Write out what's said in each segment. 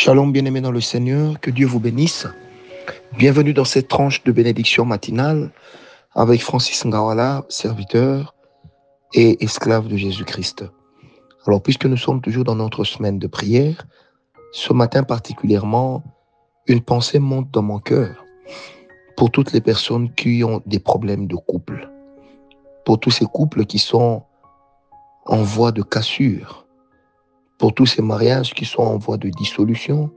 Shalom bien-aimés dans le Seigneur, que Dieu vous bénisse. Bienvenue dans cette tranche de bénédiction matinale avec Francis Ngawala, serviteur et esclave de Jésus-Christ. Alors puisque nous sommes toujours dans notre semaine de prière, ce matin particulièrement, une pensée monte dans mon cœur pour toutes les personnes qui ont des problèmes de couple, pour tous ces couples qui sont en voie de cassure, pour tous ces mariages qui sont en voie de dissolution,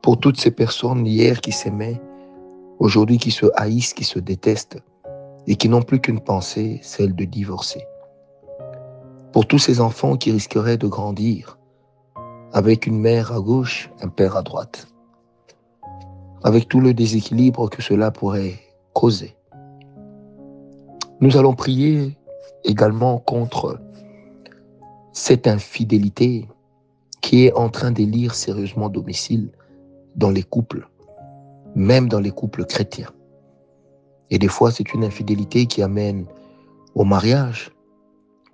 pour toutes ces personnes hier qui s'aimaient, aujourd'hui qui se haïssent, qui se détestent et qui n'ont plus qu'une pensée, celle de divorcer. Pour tous ces enfants qui risqueraient de grandir avec une mère à gauche, un père à droite, avec tout le déséquilibre que cela pourrait causer. Nous allons prier également contre cette infidélité qui est en train d'élire sérieusement domicile dans les couples, même dans les couples chrétiens. Et des fois, c'est une infidélité qui amène au mariage.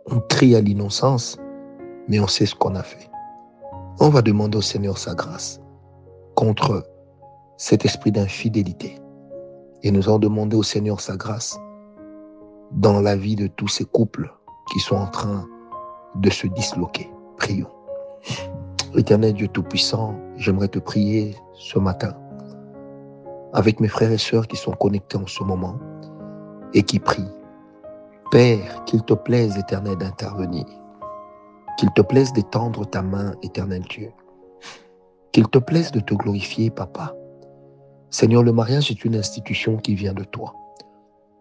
On crie à l'innocence, mais on sait ce qu'on a fait. On va demander au Seigneur sa grâce contre cet esprit d'infidélité. Et nous allons demander au Seigneur sa grâce dans la vie de tous ces couples qui sont en train de se disloquer. Prions. Éternel Dieu Tout-Puissant, j'aimerais te prier ce matin avec mes frères et sœurs qui sont connectés en ce moment et qui prient. Père, qu'il te plaise, éternel, d'intervenir. Qu'il te plaise d'étendre ta main, éternel Dieu. Qu'il te plaise de te glorifier, Papa. Seigneur, le mariage est une institution qui vient de toi.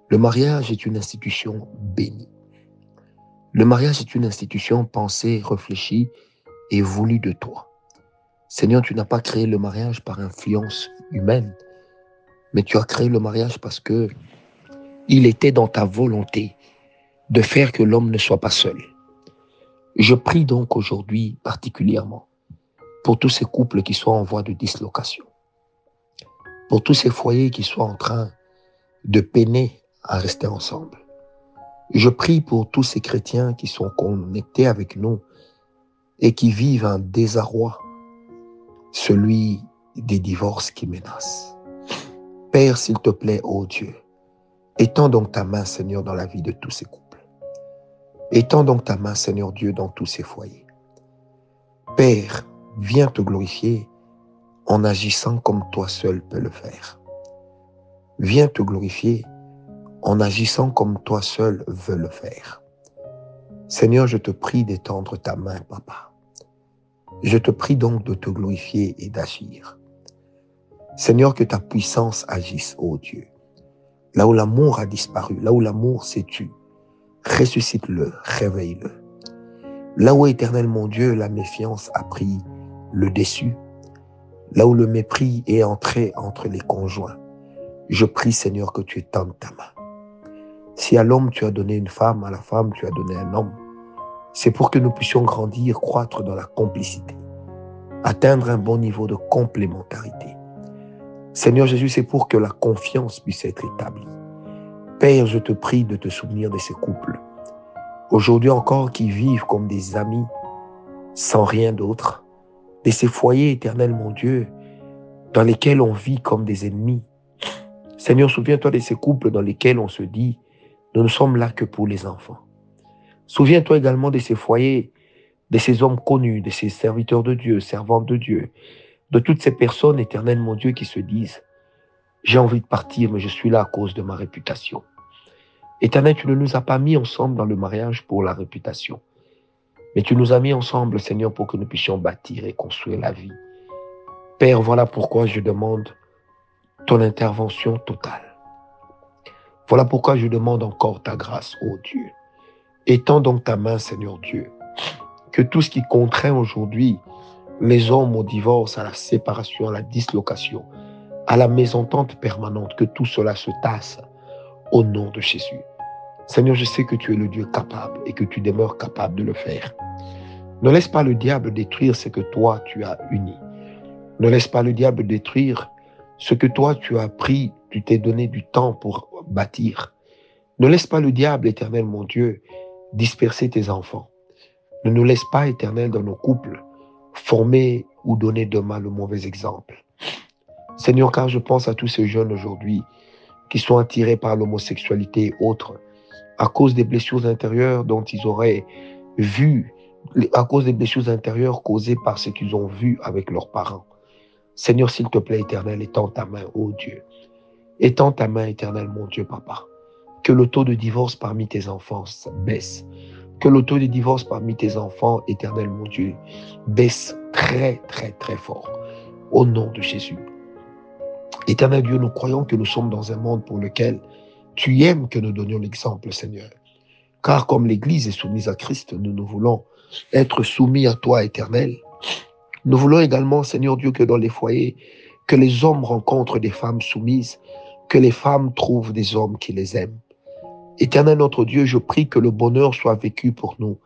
Le mariage est une institution bénie. Le mariage est une institution pensée, réfléchie et voulue de toi. Seigneur, tu n'as pas créé le mariage par influence humaine, mais tu as créé le mariage parce que il était dans ta volonté de faire que l'homme ne soit pas seul. Je prie donc aujourd'hui particulièrement pour tous ces couples qui sont en voie de dislocation, pour tous ces foyers qui sont en train de peiner à rester ensemble. Je prie pour tous ces chrétiens qui sont connectés avec nous et qui vivent un désarroi, celui des divorces qui menacent. Père, s'il te plaît, ô Dieu, étends donc ta main, Seigneur, dans la vie de tous ces couples. Étends donc ta main, Seigneur Dieu, dans tous ces foyers. Père, viens te glorifier en agissant comme toi seul peux le faire. Viens te glorifier en agissant comme toi seul veux le faire. Seigneur, je te prie d'étendre ta main, Papa. Je te prie donc de te glorifier et d'agir. Seigneur, que ta puissance agisse, ô Dieu. Là où l'amour a disparu, là où l'amour s'est tu, ressuscite-le, réveille-le. Là où, éternel mon Dieu, la méfiance a pris le dessus, là où le mépris est entré entre les conjoints, je prie, Seigneur, que tu étendes ta main. Si à l'homme tu as donné une femme, à la femme tu as donné un homme, c'est pour que nous puissions grandir, croître dans la complicité, atteindre un bon niveau de complémentarité. Seigneur Jésus, c'est pour que la confiance puisse être établie. Père, je te prie de te souvenir de ces couples, aujourd'hui encore qui vivent comme des amis, sans rien d'autre, de ces foyers éternels, mon Dieu, dans lesquels on vit comme des ennemis. Seigneur, souviens-toi de ces couples dans lesquels on se dit, nous ne sommes là que pour les enfants. Souviens-toi également de ces foyers, de ces hommes connus, de ces serviteurs de Dieu, servantes de Dieu, de toutes ces personnes éternelles, mon Dieu, qui se disent, j'ai envie de partir, mais je suis là à cause de ma réputation. Éternel, tu ne nous as pas mis ensemble dans le mariage pour la réputation, mais tu nous as mis ensemble, Seigneur, pour que nous puissions bâtir et construire la vie. Père, voilà pourquoi je demande ton intervention totale. Voilà pourquoi je demande encore ta grâce, ô Dieu. Étends donc ta main, Seigneur Dieu, que tout ce qui contraint aujourd'hui les hommes au divorce, à la séparation, à la dislocation, à la mésentente permanente, que tout cela se tasse au nom de Jésus. Seigneur, je sais que tu es le Dieu capable et que tu demeures capable de le faire. Ne laisse pas le diable détruire ce que toi tu as uni. Ne laisse pas le diable détruire ce que toi tu as pris, tu t'es donné du temps pour bâtir. Ne laisse pas le diable, éternel mon Dieu, disperser tes enfants. Ne nous laisse pas, éternel, dans nos couples, former ou donner demain le mauvais exemple. Seigneur, car je pense à tous ces jeunes aujourd'hui qui sont attirés par l'homosexualité et autres, à cause des blessures intérieures dont ils auraient vu, à cause des blessures intérieures causées par ce qu'ils ont vu avec leurs parents. Seigneur, s'il te plaît, éternel, étends ta main, ô Dieu. Étends ta main, éternel, mon Dieu, papa. Que le taux de divorce parmi tes enfants baisse. Que le taux de divorce parmi tes enfants, éternel, mon Dieu, baisse très, très, très fort. Au nom de Jésus. Éternel Dieu, nous croyons que nous sommes dans un monde pour lequel tu aimes que nous donnions l'exemple, Seigneur. Car comme l'Église est soumise à Christ, nous nous voulons être soumis à toi, éternel. Nous voulons également, Seigneur Dieu, que dans les foyers, que les hommes rencontrent des femmes soumises, que les femmes trouvent des hommes qui les aiment. Éternel notre Dieu, je prie que le bonheur soit vécu pour nous.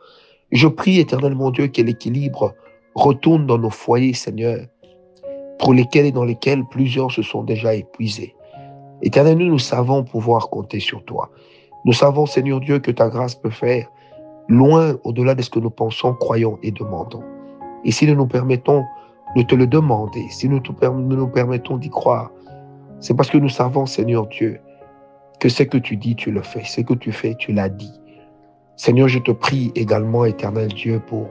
Je prie, éternel mon Dieu, que l'équilibre retourne dans nos foyers, Seigneur, pour lesquels et dans lesquels plusieurs se sont déjà épuisés. Éternel, nous, nous savons pouvoir compter sur toi. Nous savons, Seigneur Dieu, que ta grâce peut faire loin au-delà de ce que nous pensons, croyons et demandons. Et si nous nous permettons de te le demander, si nous, nous permettons d'y croire, c'est parce que nous savons, Seigneur Dieu, que ce que tu dis, tu le fais. Ce que tu fais, tu l'as dit. Seigneur, je te prie également, éternel Dieu, pour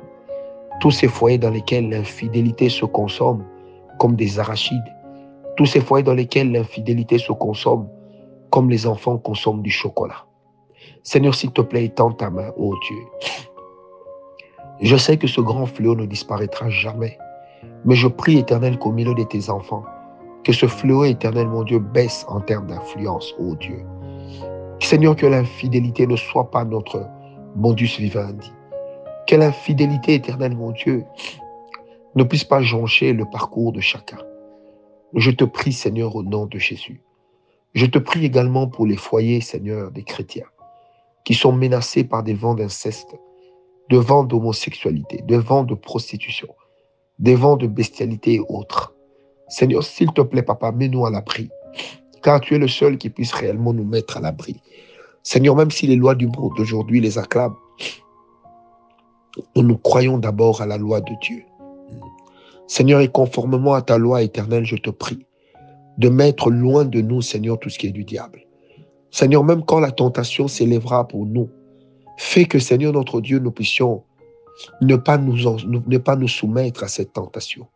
tous ces foyers dans lesquels l'infidélité se consomme, comme des arachides. Tous ces foyers dans lesquels l'infidélité se consomme comme les enfants consomment du chocolat. Seigneur, s'il te plaît, étends ta main, ô Dieu. Je sais que ce grand fléau ne disparaîtra jamais, mais je prie, éternel, qu'au milieu de tes enfants, que ce fléau éternel, mon Dieu, baisse en termes d'influence, ô Dieu. Seigneur, que l'infidélité ne soit pas notre modus vivendi. Que l'infidélité éternelle, mon Dieu, ne puisse pas joncher le parcours de chacun. Je te prie, Seigneur, au nom de Jésus. Je te prie également pour les foyers, Seigneur, des chrétiens, qui sont menacés par des vents d'inceste, de vents d'homosexualité, de vents de prostitution, des vents de bestialité et autres. Seigneur, s'il te plaît, Papa, mets-nous à l'abri, car tu es le seul qui puisse réellement nous mettre à l'abri. Seigneur, même si les lois du monde d'aujourd'hui les acclament, nous croyons d'abord à la loi de Dieu. Seigneur, et conformément à ta loi éternelle, je te prie de mettre loin de nous, Seigneur, tout ce qui est du diable. Seigneur, même quand la tentation s'élèvera pour nous, fais que, Seigneur notre Dieu, nous puissions ne pas nous, ne pas nous soumettre à cette tentation.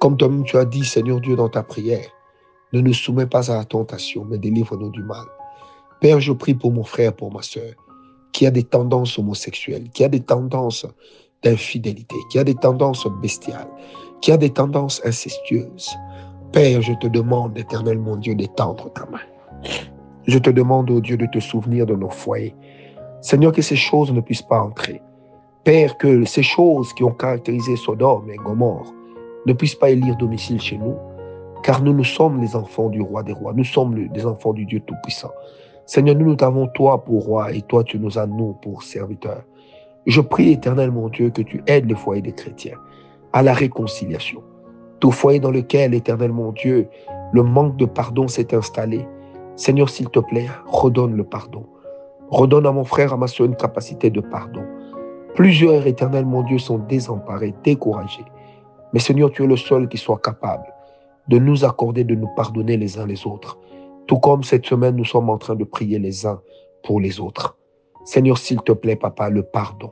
Comme toi-même tu as dit, Seigneur Dieu, dans ta prière, ne nous soumets pas à la tentation, mais délivre-nous du mal. Père, je prie pour mon frère, pour ma soeur, qui a des tendances homosexuelles, qui a des tendances d'infidélité, qui a des tendances bestiales, qui a des tendances incestueuses. Père, je te demande, éternel mon Dieu, d'étendre ta main. Je te demande, oh Dieu, de te souvenir de nos foyers. Seigneur, que ces choses ne puissent pas entrer. Père, que ces choses qui ont caractérisé Sodome et Gomorre ne puissent pas élire domicile chez nous, car nous, nous sommes les enfants du roi des rois. Nous sommes les enfants du Dieu Tout-Puissant. Seigneur, nous, nous t'avons toi pour roi et toi, tu nous as nous pour serviteurs. Je prie, éternel mon Dieu, que tu aides les foyers des chrétiens à la réconciliation. Tout foyer dans lequel, éternel mon Dieu, le manque de pardon s'est installé, Seigneur, s'il te plaît, redonne le pardon. Redonne à mon frère, à ma soeur, une capacité de pardon. Plusieurs, éternel mon Dieu, sont désemparés, découragés. Mais Seigneur, tu es le seul qui soit capable de nous accorder, de nous pardonner les uns les autres. Tout comme cette semaine, nous sommes en train de prier les uns pour les autres. Seigneur, s'il te plaît, Papa, le pardon.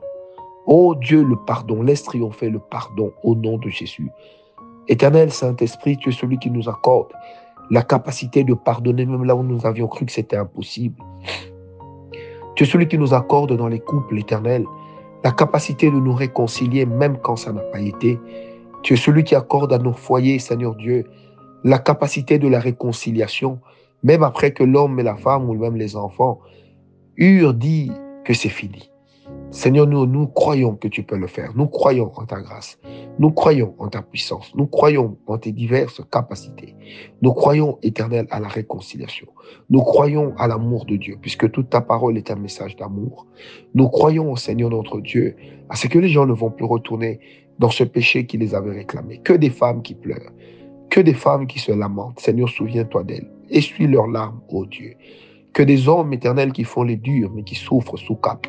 Oh Dieu, le pardon, laisse triompher le pardon au nom de Jésus. Éternel Saint-Esprit, tu es celui qui nous accorde la capacité de pardonner même là où nous avions cru que c'était impossible. Tu es celui qui nous accorde dans les couples, éternels, la capacité de nous réconcilier même quand ça n'a pas été. Tu es celui qui accorde à nos foyers, Seigneur Dieu, la capacité de la réconciliation, même après que l'homme et la femme ou même les enfants eurent dit que c'est fini. Seigneur, nous, croyons que tu peux le faire. Nous croyons en ta grâce. Nous croyons en ta puissance. Nous croyons en tes diverses capacités. Nous croyons, éternel, à la réconciliation. Nous croyons à l'amour de Dieu, puisque toute ta parole est un message d'amour. Nous croyons, Seigneur notre Dieu, à ce que les gens ne vont plus retourner dans ce péché qui les avait réclamé. Que des femmes qui pleurent. Que des femmes qui se lamentent. Seigneur, souviens-toi d'elles. Essuie leurs larmes, ô Dieu. Que des hommes éternels qui font les durs, mais qui souffrent sous cap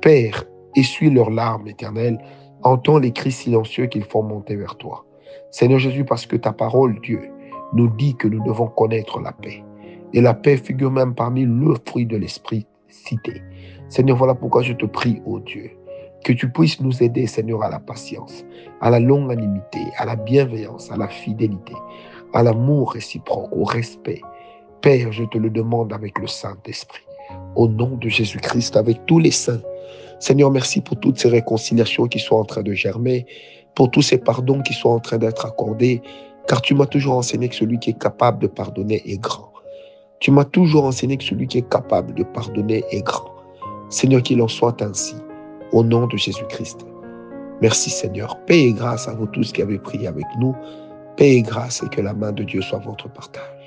Père, essuie leurs larmes éternelles Entends les cris silencieux qu'ils font monter vers toi. Seigneur Jésus, parce que ta parole, Dieu, nous dit que nous devons connaître la paix. Et la paix figure même parmi le fruit de l'esprit cité. Seigneur, voilà pourquoi je te prie, ô Dieu, que tu puisses nous aider, Seigneur, à la patience, à la longanimité, à la bienveillance, à la fidélité, à l'amour réciproque, au respect. Père, je te le demande avec le Saint-Esprit, au nom de Jésus-Christ, avec tous les saints. Seigneur, merci pour toutes ces réconciliations qui sont en train de germer, pour tous ces pardons qui sont en train d'être accordés, car tu m'as toujours enseigné que celui qui est capable de pardonner est grand. Tu m'as toujours enseigné que celui qui est capable de pardonner est grand. Seigneur, qu'il en soit ainsi, au nom de Jésus-Christ. Merci Seigneur. Paix et grâce à vous tous qui avez prié avec nous. Paix et grâce et que la main de Dieu soit votre partage.